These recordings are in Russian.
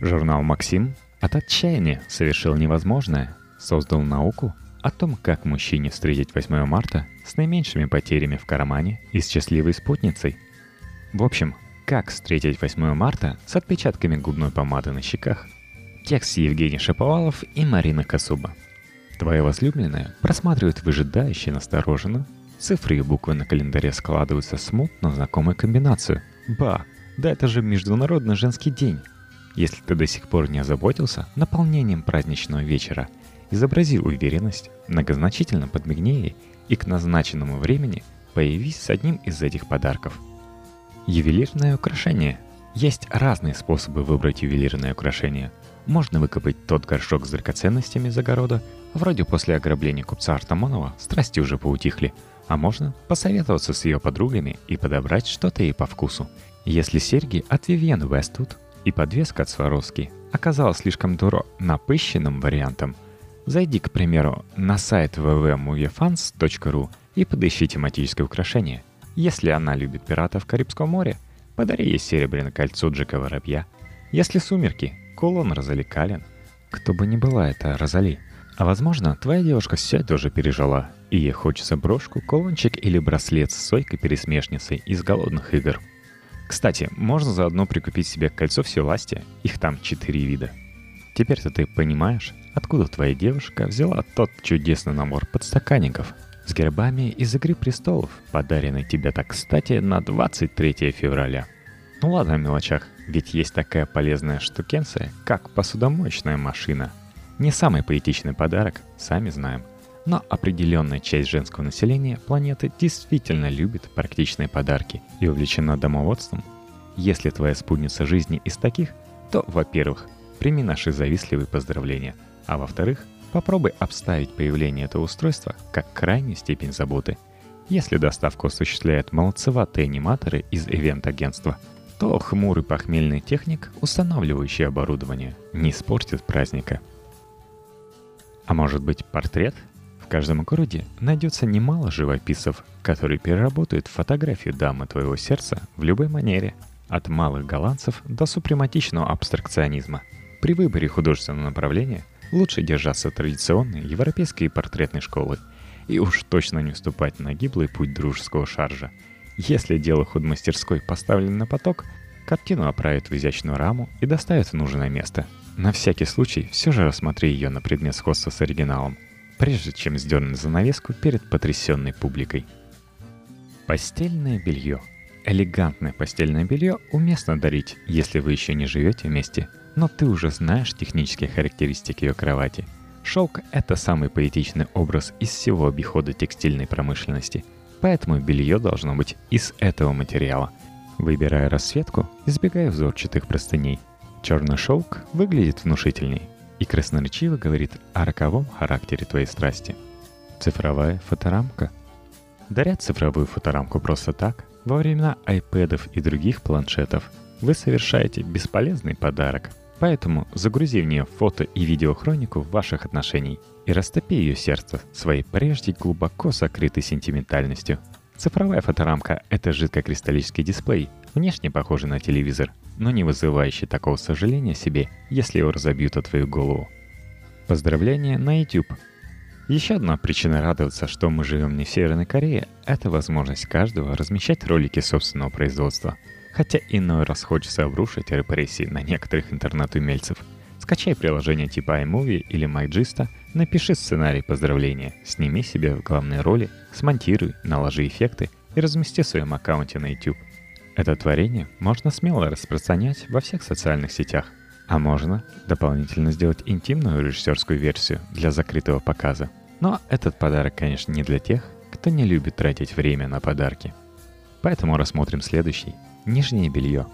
Журнал «Максим» от отчаяния совершил невозможное, создал науку о том, как мужчине встретить 8 марта с наименьшими потерями в кармане и с счастливой спутницей. В общем, как встретить 8 марта с отпечатками губной помады на щеках. Текст Евгений Шаповалов и Марина Косуба. Твоя возлюбленная просматривает выжидающе настороженно. Цифры и буквы на календаре складываются смутно знакомую комбинацию. Ба, да это же Международный женский день. Если ты до сих пор не озаботился наполнением праздничного вечера, изобрази уверенность, многозначительно подмигни ей и к назначенному времени появись с одним из этих подарков. Ювелирное украшение. Есть разные способы выбрать ювелирное украшение. Можно выкопать тот горшок с драгоценностями из огорода, вроде после ограбления купца Артамонова страсти уже поутихли, а можно посоветоваться с ее подругами и подобрать что-то ей по вкусу. Если серьги от Vivienne Westwood и подвеска от Сваровски оказалась слишком дуро напыщенным вариантом, зайди, к примеру, на сайт www.moviefans.ru и подыщи тематическое украшение. Если она любит пиратов Карибского моря, подари ей серебряное кольцо Джека Воробья. Если сумерки, кулон Розали Калин. Кто бы ни была это Розали. А возможно, твоя девушка все это уже пережила, и ей хочется брошку, кулончик или браслет с сойкой-пересмешницей из голодных игр – кстати, можно заодно прикупить себе кольцо всевластия, их там четыре вида. Теперь-то ты понимаешь, откуда твоя девушка взяла тот чудесный набор подстаканников с гербами из «Игры престолов», подаренный тебе так кстати на 23 февраля. Ну ладно о мелочах, ведь есть такая полезная штукенция, как посудомоечная машина. Не самый поэтичный подарок, сами знаем – но определенная часть женского населения планеты действительно любит практичные подарки и увлечена домоводством. Если твоя спутница жизни из таких, то, во-первых, прими наши завистливые поздравления, а во-вторых, попробуй обставить появление этого устройства как крайнюю степень заботы. Если доставку осуществляют молодцеватые аниматоры из ивент-агентства, то хмурый похмельный техник, устанавливающий оборудование, не испортит праздника. А может быть портрет – в каждом городе найдется немало живописцев, которые переработают фотографию дамы твоего сердца в любой манере, от малых голландцев до супрематичного абстракционизма. При выборе художественного направления лучше держаться традиционной европейской портретной школы и уж точно не уступать на гиблый путь дружеского шаржа. Если дело худмастерской поставлено на поток, картину оправят в изящную раму и доставят в нужное место. На всякий случай все же рассмотри ее на предмет сходства с оригиналом – прежде чем сдернуть занавеску перед потрясенной публикой. Постельное белье. Элегантное постельное белье уместно дарить, если вы еще не живете вместе, но ты уже знаешь технические характеристики ее кровати. Шелк – это самый поэтичный образ из всего обихода текстильной промышленности, поэтому белье должно быть из этого материала. Выбирая расцветку, избегая узорчатых простыней. Черный шелк выглядит внушительней, и красноречиво говорит о роковом характере твоей страсти. Цифровая фоторамка. Дарят цифровую фоторамку просто так, во времена айпэдов и других планшетов, вы совершаете бесполезный подарок. Поэтому загрузи в нее фото и видеохронику ваших отношений и растопи ее сердце своей прежде глубоко сокрытой сентиментальностью. Цифровая фоторамка — это жидкокристаллический дисплей, внешне похожий на телевизор, но не вызывающий такого сожаления себе, если его разобьют о твою голову. Поздравления на YouTube. Еще одна причина радоваться, что мы живем не в Северной Корее, это возможность каждого размещать ролики собственного производства. Хотя иной раз хочется обрушить репрессии на некоторых интернет-умельцев. Скачай приложение типа iMovie или MyGista, напиши сценарий поздравления, сними себя в главной роли, смонтируй, наложи эффекты и размести в своем аккаунте на YouTube. Это творение можно смело распространять во всех социальных сетях, а можно дополнительно сделать интимную режиссерскую версию для закрытого показа. Но этот подарок, конечно, не для тех, кто не любит тратить время на подарки. Поэтому рассмотрим следующий. Нижнее белье.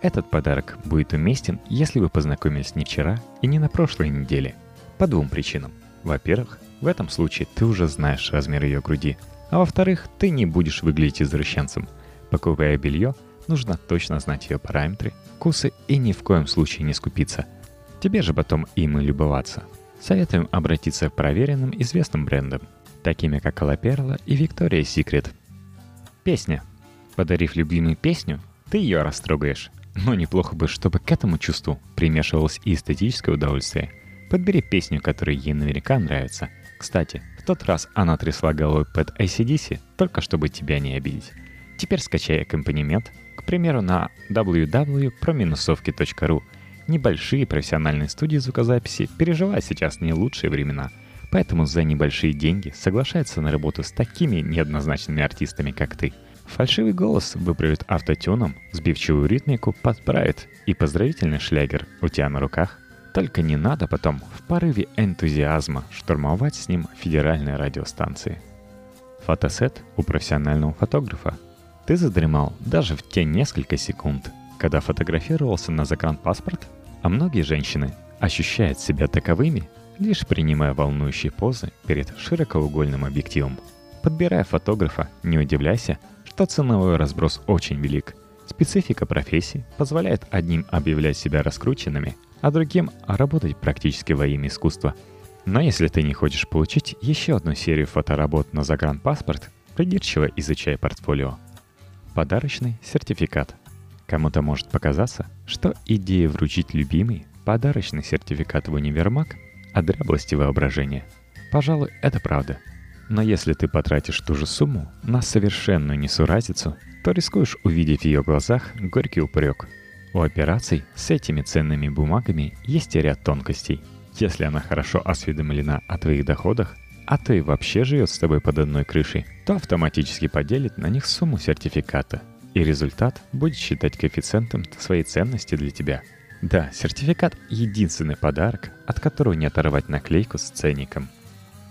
Этот подарок будет уместен, если вы познакомились не вчера и не на прошлой неделе. По двум причинам. Во-первых, в этом случае ты уже знаешь размер ее груди, а во-вторых, ты не будешь выглядеть извращенцем. Покупая белье, нужно точно знать ее параметры, вкусы и ни в коем случае не скупиться. Тебе же потом им и любоваться. Советуем обратиться к проверенным известным брендам, такими как Алаперла и Victoria's Secret. Песня. Подарив любимую песню, ты ее растрогаешь. Но неплохо бы, чтобы к этому чувству примешивалось и эстетическое удовольствие. Подбери песню, которая ей наверняка нравится. Кстати, в тот раз она трясла головой под ACDC, только чтобы тебя не обидеть. Теперь скачай аккомпанемент, к примеру, на www.prominusovki.ru. Небольшие профессиональные студии звукозаписи переживают сейчас не лучшие времена, поэтому за небольшие деньги соглашаются на работу с такими неоднозначными артистами, как ты – Фальшивый голос выправит автотюном, сбивчивую ритмику подправит, и поздравительный шлягер у тебя на руках. Только не надо потом в порыве энтузиазма штурмовать с ним федеральные радиостанции. Фотосет у профессионального фотографа. Ты задремал даже в те несколько секунд, когда фотографировался на загранпаспорт, а многие женщины ощущают себя таковыми, лишь принимая волнующие позы перед широкоугольным объективом. Подбирая фотографа, не удивляйся, что ценовой разброс очень велик. Специфика профессии позволяет одним объявлять себя раскрученными, а другим работать практически во имя искусства. Но если ты не хочешь получить еще одну серию фоторабот на загранпаспорт, придирчиво изучай портфолио. Подарочный сертификат. Кому-то может показаться, что идея вручить любимый подарочный сертификат в универмаг от дряблости воображения. Пожалуй, это правда – но если ты потратишь ту же сумму на совершенную несуразицу, то рискуешь увидеть в ее глазах горький упрек. У операций с этими ценными бумагами есть ряд тонкостей. Если она хорошо осведомлена о твоих доходах, а и вообще живет с тобой под одной крышей, то автоматически поделит на них сумму сертификата. И результат будет считать коэффициентом своей ценности для тебя. Да, сертификат – единственный подарок, от которого не оторвать наклейку с ценником –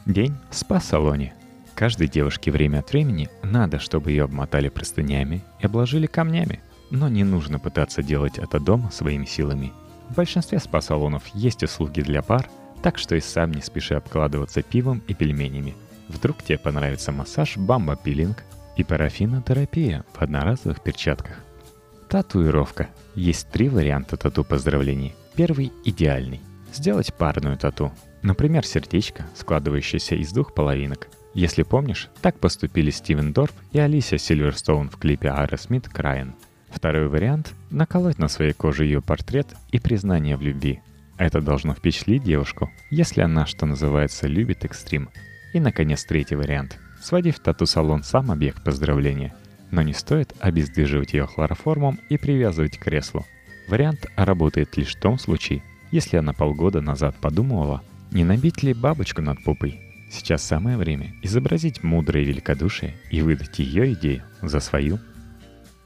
День спа-салоне. Каждой девушке время от времени надо, чтобы ее обмотали простынями и обложили камнями. Но не нужно пытаться делать это дома своими силами. В большинстве спа-салонов есть услуги для пар, так что и сам не спеши обкладываться пивом и пельменями. Вдруг тебе понравится массаж бамба-пилинг и парафинотерапия в одноразовых перчатках. Татуировка. Есть три варианта тату поздравлений. Первый – идеальный. Сделать парную тату. Например, сердечко, складывающееся из двух половинок. Если помнишь, так поступили Стивен Дорф и Алисия Сильверстоун в клипе Ара Смит «Крайен». Второй вариант – наколоть на своей коже ее портрет и признание в любви. Это должно впечатлить девушку, если она, что называется, любит экстрим. И, наконец, третий вариант – своди в тату-салон сам объект поздравления. Но не стоит обездвиживать ее хлороформом и привязывать к креслу. Вариант работает лишь в том случае, если она полгода назад подумывала, не набить ли бабочку над попой? Сейчас самое время изобразить мудрое великодушие и выдать ее идею за свою.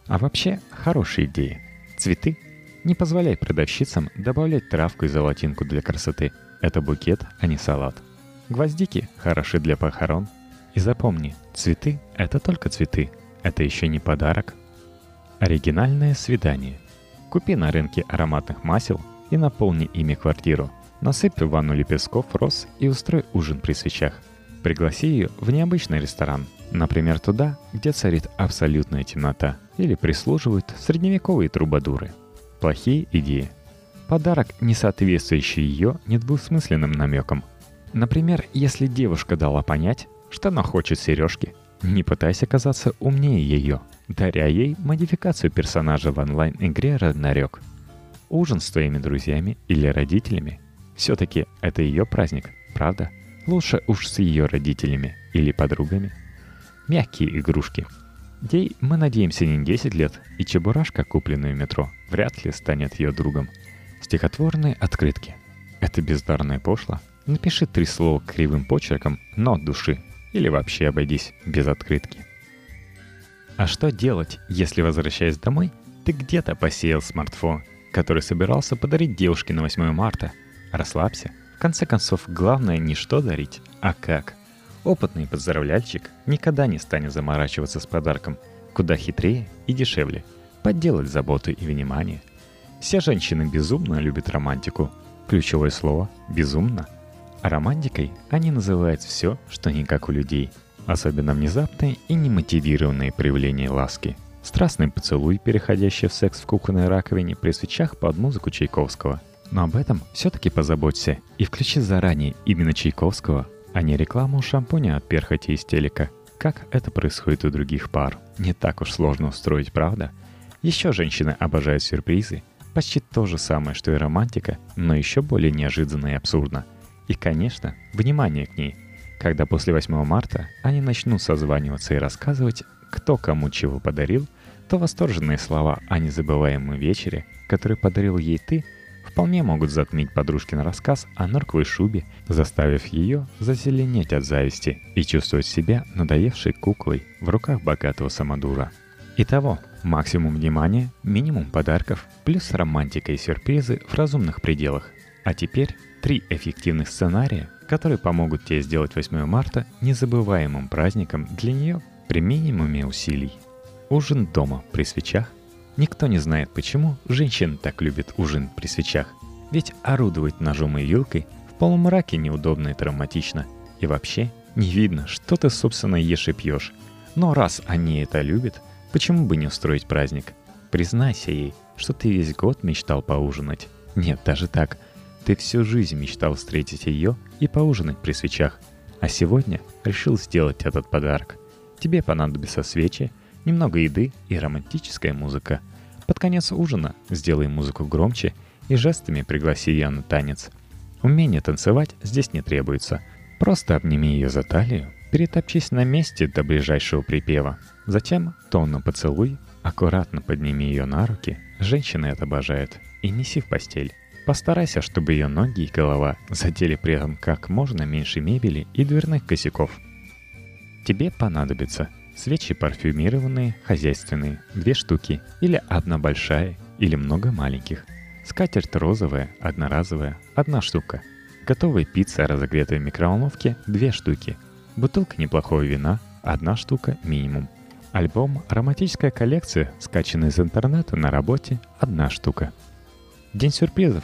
А вообще, хорошая идея. Цветы. Не позволяй продавщицам добавлять травку и золотинку для красоты. Это букет, а не салат. Гвоздики хороши для похорон. И запомни, цветы — это только цветы. Это еще не подарок. Оригинальное свидание. Купи на рынке ароматных масел и наполни ими квартиру – Насыпь в ванну лепестков роз и устрой ужин при свечах. Пригласи ее в необычный ресторан, например, туда, где царит абсолютная темнота, или прислуживают средневековые трубадуры. Плохие идеи. Подарок, не соответствующий ее недвусмысленным намекам. Например, если девушка дала понять, что она хочет сережки, не пытайся казаться умнее ее, даря ей модификацию персонажа в онлайн-игре «Роднарек». Ужин с твоими друзьями или родителями все-таки это ее праздник, правда? Лучше уж с ее родителями или подругами. Мягкие игрушки. Ей, мы надеемся, не 10 лет, и чебурашка, купленная в метро, вряд ли станет ее другом. Стихотворные открытки. Это бездарное пошло. Напиши три слова кривым почерком, но от души. Или вообще обойдись без открытки. А что делать, если, возвращаясь домой, ты где-то посеял смартфон, который собирался подарить девушке на 8 марта – Расслабься. В конце концов, главное не что дарить, а как. Опытный поздравляльщик никогда не станет заморачиваться с подарком. Куда хитрее и дешевле. Подделать заботу и внимание. Все женщины безумно любят романтику. Ключевое слово «безумно». А романтикой они называют все, что не как у людей. Особенно внезапные и немотивированные проявления ласки. Страстный поцелуй, переходящий в секс в кухонной раковине при свечах под музыку Чайковского – но об этом все-таки позаботься и включи заранее именно Чайковского, а не рекламу шампуня от перхоти из телека. Как это происходит у других пар? Не так уж сложно устроить, правда? Еще женщины обожают сюрпризы. Почти то же самое, что и романтика, но еще более неожиданно и абсурдно. И, конечно, внимание к ней. Когда после 8 марта они начнут созваниваться и рассказывать, кто кому чего подарил, то восторженные слова о незабываемом вечере, который подарил ей ты – вполне могут затмить подружкин рассказ о норковой шубе, заставив ее зазеленеть от зависти и чувствовать себя надоевшей куклой в руках богатого самодура. Итого, максимум внимания, минимум подарков, плюс романтика и сюрпризы в разумных пределах. А теперь три эффективных сценария, которые помогут тебе сделать 8 марта незабываемым праздником для нее при минимуме усилий. Ужин дома при свечах Никто не знает, почему женщины так любят ужин при свечах. Ведь орудовать ножом и вилкой в полумраке неудобно и травматично. И вообще не видно, что ты, собственно, ешь и пьешь. Но раз они это любят, почему бы не устроить праздник? Признайся ей, что ты весь год мечтал поужинать. Нет, даже так. Ты всю жизнь мечтал встретить ее и поужинать при свечах. А сегодня решил сделать этот подарок. Тебе понадобятся свечи, немного еды и романтическая музыка. Под конец ужина сделай музыку громче и жестами пригласи ее на танец. Умение танцевать здесь не требуется. Просто обними ее за талию, перетопчись на месте до ближайшего припева. Затем тонно поцелуй, аккуратно подними ее на руки, женщины это обожают, и неси в постель. Постарайся, чтобы ее ноги и голова задели при этом как можно меньше мебели и дверных косяков. Тебе понадобится Свечи парфюмированные, хозяйственные, две штуки, или одна большая, или много маленьких. Скатерть розовая, одноразовая, одна штука. Готовая пицца, разогретая в микроволновке, две штуки. Бутылка неплохого вина, одна штука минимум. Альбом «Романтическая коллекция», скачанный из интернета на работе, одна штука. День сюрпризов.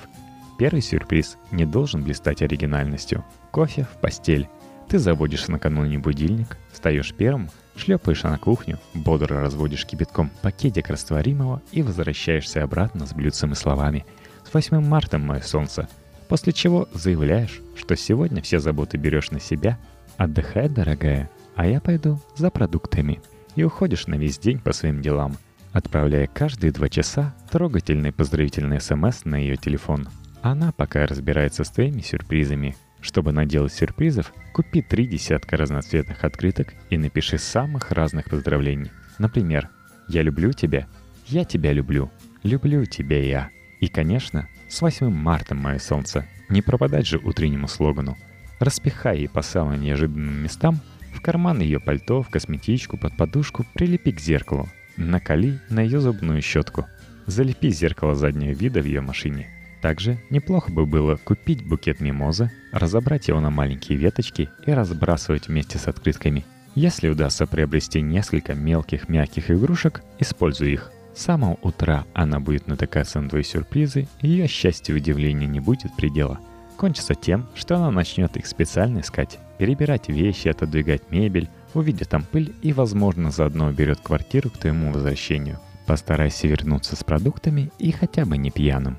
Первый сюрприз не должен блистать оригинальностью. Кофе в постель. Ты заводишь накануне будильник, встаешь первым – Шлепаешь на кухню, бодро разводишь кипятком пакетик растворимого и возвращаешься обратно с блюдцем и словами «С 8 марта, мое солнце!» После чего заявляешь, что сегодня все заботы берешь на себя, отдыхай, дорогая, а я пойду за продуктами. И уходишь на весь день по своим делам, отправляя каждые два часа трогательный поздравительный смс на ее телефон. Она пока разбирается с твоими сюрпризами – чтобы наделать сюрпризов, купи три десятка разноцветных открыток и напиши самых разных поздравлений. Например, «Я люблю тебя», «Я тебя люблю», «Люблю тебя я». И, конечно, с 8 марта, мое солнце, не пропадать же утреннему слогану. Распихай ей по самым неожиданным местам, в карман ее пальто, в косметичку, под подушку, прилепи к зеркалу, накали на ее зубную щетку. Залепи зеркало заднего вида в ее машине – также неплохо бы было купить букет мимоза, разобрать его на маленькие веточки и разбрасывать вместе с открытками. Если удастся приобрести несколько мелких мягких игрушек, используй их. С самого утра она будет натыкаться на твои сюрпризы, и ее счастье и удивление не будет предела. Кончится тем, что она начнет их специально искать, перебирать вещи, отодвигать мебель, увидит там пыль и, возможно, заодно уберет квартиру к твоему возвращению. Постарайся вернуться с продуктами и хотя бы не пьяным.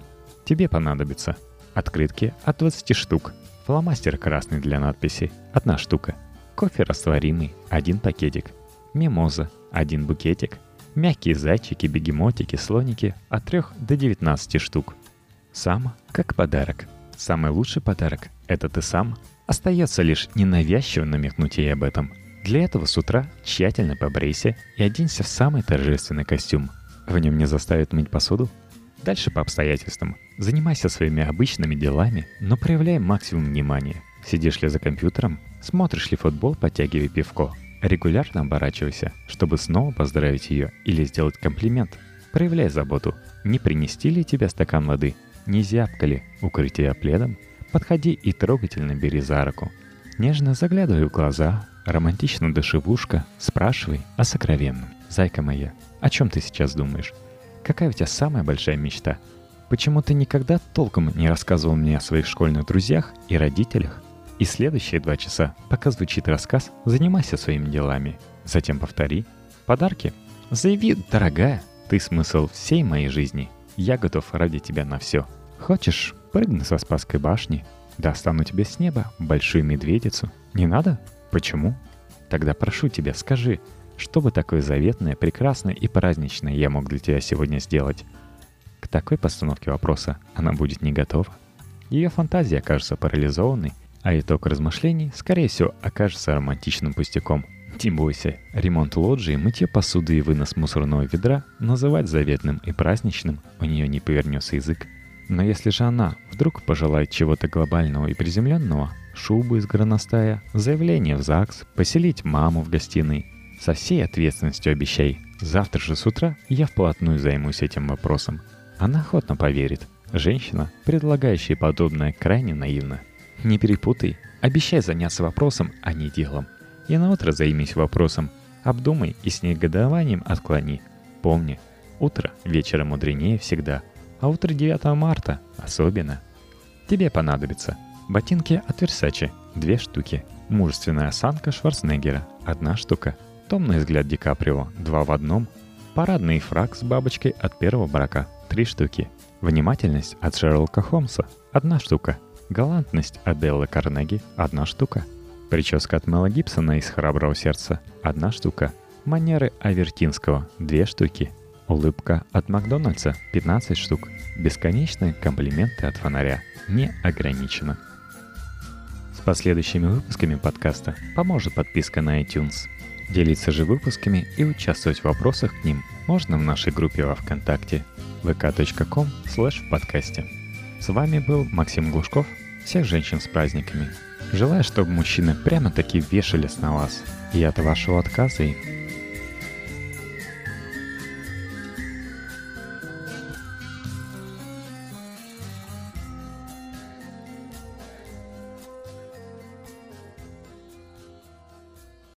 Тебе понадобится открытки от 20 штук, фломастер красный для надписи – одна штука, кофе растворимый – один пакетик, мимоза – один букетик, мягкие зайчики, бегемотики, слоники от 3 до 19 штук. Сам как подарок. Самый лучший подарок – это ты сам. Остается лишь ненавязчиво намекнуть ей об этом. Для этого с утра тщательно побрейся и оденься в самый торжественный костюм. В нем не заставят мыть посуду, Дальше по обстоятельствам. Занимайся своими обычными делами, но проявляй максимум внимания. Сидишь ли за компьютером, смотришь ли футбол, подтягивай пивко. Регулярно оборачивайся, чтобы снова поздравить ее или сделать комплимент. Проявляй заботу. Не принести ли тебе стакан воды? Не зябко ли? Укрыть тебя пледом? Подходи и трогательно бери за руку. Нежно заглядывай в глаза, романтично дыши в ушко, спрашивай о сокровенном. Зайка моя, о чем ты сейчас думаешь? Какая у тебя самая большая мечта? Почему ты никогда толком не рассказывал мне о своих школьных друзьях и родителях? И следующие два часа, пока звучит рассказ, занимайся своими делами. Затем повтори. Подарки? Заяви, дорогая, ты смысл всей моей жизни. Я готов ради тебя на все. Хочешь, прыгну со Спасской башни? Достану тебе с неба большую медведицу. Не надо? Почему? Тогда прошу тебя, скажи, Что бы такое заветное, прекрасное и праздничное я мог для тебя сегодня сделать? К такой постановке вопроса она будет не готова. Ее фантазия окажется парализованной, а итог размышлений, скорее всего, окажется романтичным пустяком. Не бойся, ремонт лоджии, мытье посуды и вынос мусорного ведра называть заветным и праздничным у нее не повернется язык. Но если же она вдруг пожелает чего-то глобального и приземленного, шубу из горностая, заявление в ЗАГС, поселить маму в гостиной, со всей ответственностью обещай, завтра же с утра я вплотную займусь этим вопросом. Она охотно поверит. Женщина, предлагающая подобное, крайне наивна. Не перепутай, обещай заняться вопросом, а не делом. И на утро займись вопросом, обдумай и с негодованием отклони. Помни, утро вечера мудренее всегда – а утро 9 марта особенно. Тебе понадобится ботинки от Versace – две штуки, мужественная осанка Шварценеггера – одна штука, томный взгляд Ди Каприо – два в одном, парадный фраг с бабочкой от первого брака – три штуки, внимательность от Шерлока Холмса – одна штука, галантность от Делла Карнеги – одна штука, прическа от Мела Гибсона из «Храброго сердца» – одна штука, манеры Авертинского – две штуки – Улыбка от Макдональдса. 15 штук. Бесконечные комплименты от фонаря. Не ограничено. С последующими выпусками подкаста поможет подписка на iTunes. Делиться же выпусками и участвовать в вопросах к ним можно в нашей группе во Вконтакте vk.com в подкасте. С вами был Максим Глушков. Всех женщин с праздниками. Желаю, чтобы мужчины прямо-таки вешались на вас. И от вашего отказа и